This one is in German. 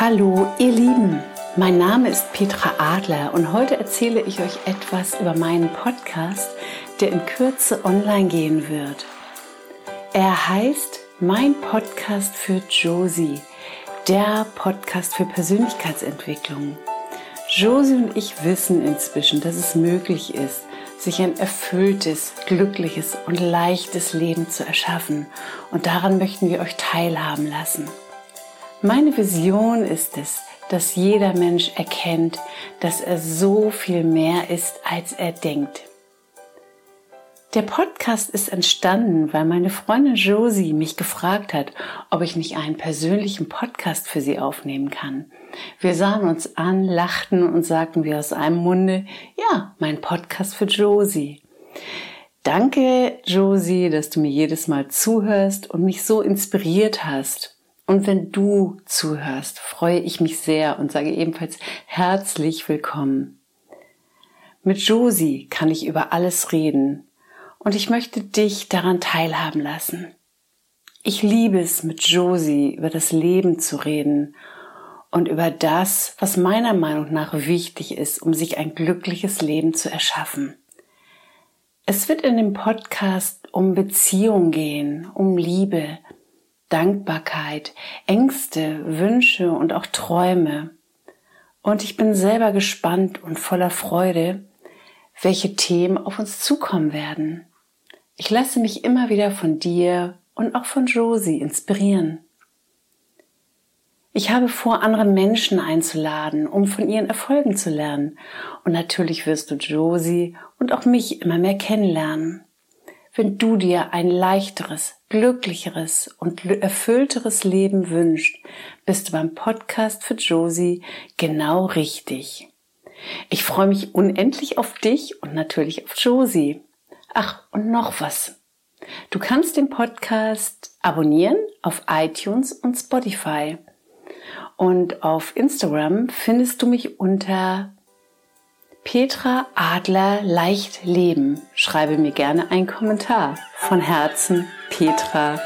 Hallo ihr Lieben, mein Name ist Petra Adler und heute erzähle ich euch etwas über meinen Podcast, der in Kürze online gehen wird. Er heißt Mein Podcast für Josie, der Podcast für Persönlichkeitsentwicklung. Josie und ich wissen inzwischen, dass es möglich ist, sich ein erfülltes, glückliches und leichtes Leben zu erschaffen. Und daran möchten wir euch teilhaben lassen. Meine Vision ist es, dass jeder Mensch erkennt, dass er so viel mehr ist, als er denkt. Der Podcast ist entstanden, weil meine Freundin Josie mich gefragt hat, ob ich nicht einen persönlichen Podcast für sie aufnehmen kann. Wir sahen uns an, lachten und sagten wie aus einem Munde, ja, mein Podcast für Josie. Danke, Josie, dass du mir jedes Mal zuhörst und mich so inspiriert hast. Und wenn du zuhörst, freue ich mich sehr und sage ebenfalls herzlich willkommen. Mit Josie kann ich über alles reden und ich möchte dich daran teilhaben lassen. Ich liebe es, mit Josie über das Leben zu reden und über das, was meiner Meinung nach wichtig ist, um sich ein glückliches Leben zu erschaffen. Es wird in dem Podcast um Beziehung gehen, um Liebe, Dankbarkeit, Ängste, Wünsche und auch Träume. Und ich bin selber gespannt und voller Freude, welche Themen auf uns zukommen werden. Ich lasse mich immer wieder von dir und auch von Josie inspirieren. Ich habe vor, andere Menschen einzuladen, um von ihren Erfolgen zu lernen. Und natürlich wirst du Josie und auch mich immer mehr kennenlernen. Wenn du dir ein leichteres, glücklicheres und erfüllteres Leben wünschst, bist du beim Podcast für Josie genau richtig. Ich freue mich unendlich auf dich und natürlich auf Josie. Ach, und noch was. Du kannst den Podcast abonnieren auf iTunes und Spotify. Und auf Instagram findest du mich unter Petra Adler leicht leben. Schreibe mir gerne einen Kommentar. Von Herzen, Petra